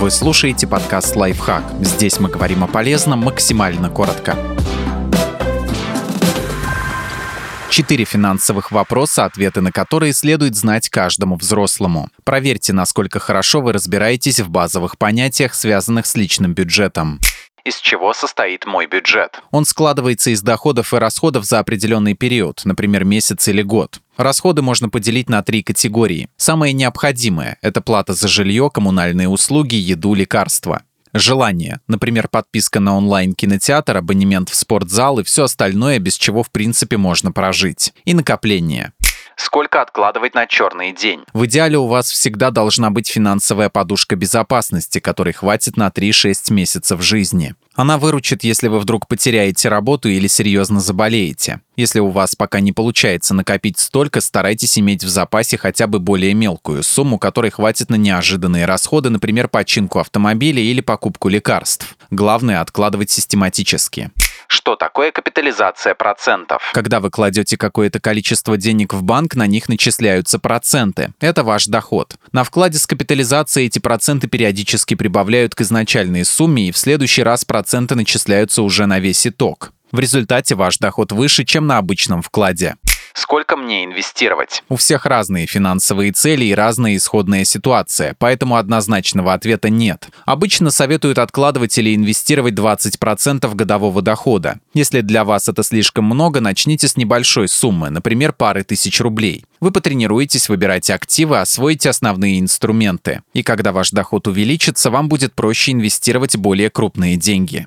Вы слушаете подкаст «Лайфхак». Здесь мы говорим о полезном максимально коротко. Четыре финансовых вопроса, ответы на которые следует знать каждому взрослому. Проверьте, насколько хорошо вы разбираетесь в базовых понятиях, связанных с личным бюджетом из чего состоит мой бюджет. Он складывается из доходов и расходов за определенный период, например, месяц или год. Расходы можно поделить на три категории. Самое необходимое – это плата за жилье, коммунальные услуги, еду, лекарства. Желание, например, подписка на онлайн-кинотеатр, абонемент в спортзал и все остальное, без чего в принципе можно прожить. И накопление сколько откладывать на черный день. В идеале у вас всегда должна быть финансовая подушка безопасности, которой хватит на 3-6 месяцев жизни. Она выручит, если вы вдруг потеряете работу или серьезно заболеете. Если у вас пока не получается накопить столько, старайтесь иметь в запасе хотя бы более мелкую сумму, которой хватит на неожиданные расходы, например, починку автомобиля или покупку лекарств. Главное – откладывать систематически. Что такое капитализация процентов? Когда вы кладете какое-то количество денег в банк, на них начисляются проценты. Это ваш доход. На вкладе с капитализацией эти проценты периодически прибавляют к изначальной сумме, и в следующий раз проценты начисляются уже на весь итог. В результате ваш доход выше, чем на обычном вкладе. Сколько мне инвестировать? У всех разные финансовые цели и разная исходная ситуация, поэтому однозначного ответа нет. Обычно советуют откладывать или инвестировать 20% годового дохода. Если для вас это слишком много, начните с небольшой суммы, например, пары тысяч рублей. Вы потренируетесь выбирать активы, освоите основные инструменты. И когда ваш доход увеличится, вам будет проще инвестировать более крупные деньги.